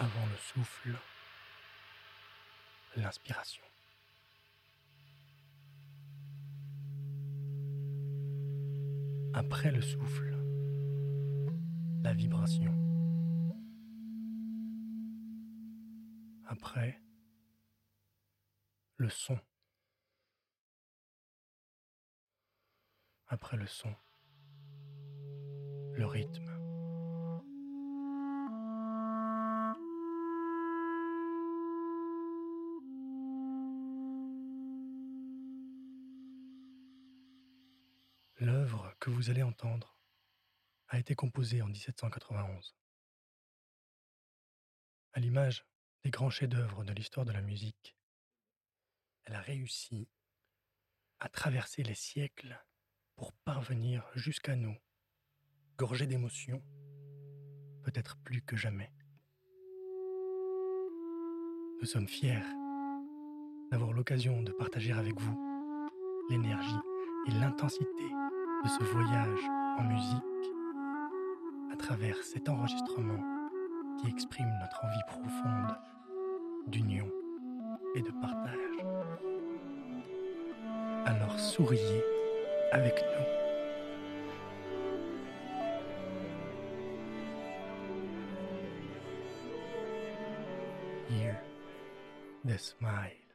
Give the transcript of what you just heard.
Avant le souffle, l'inspiration. Après le souffle, la vibration. Après, le son. Après le son, le rythme. L'œuvre que vous allez entendre a été composée en 1791. À l'image des grands chefs-d'œuvre de l'histoire de la musique, elle a réussi à traverser les siècles pour parvenir jusqu'à nous, gorgée d'émotions, peut-être plus que jamais. Nous sommes fiers d'avoir l'occasion de partager avec vous l'énergie et l'intensité de ce voyage en musique à travers cet enregistrement qui exprime notre envie profonde d'union et de partage. Alors souriez avec nous. Hear the smile.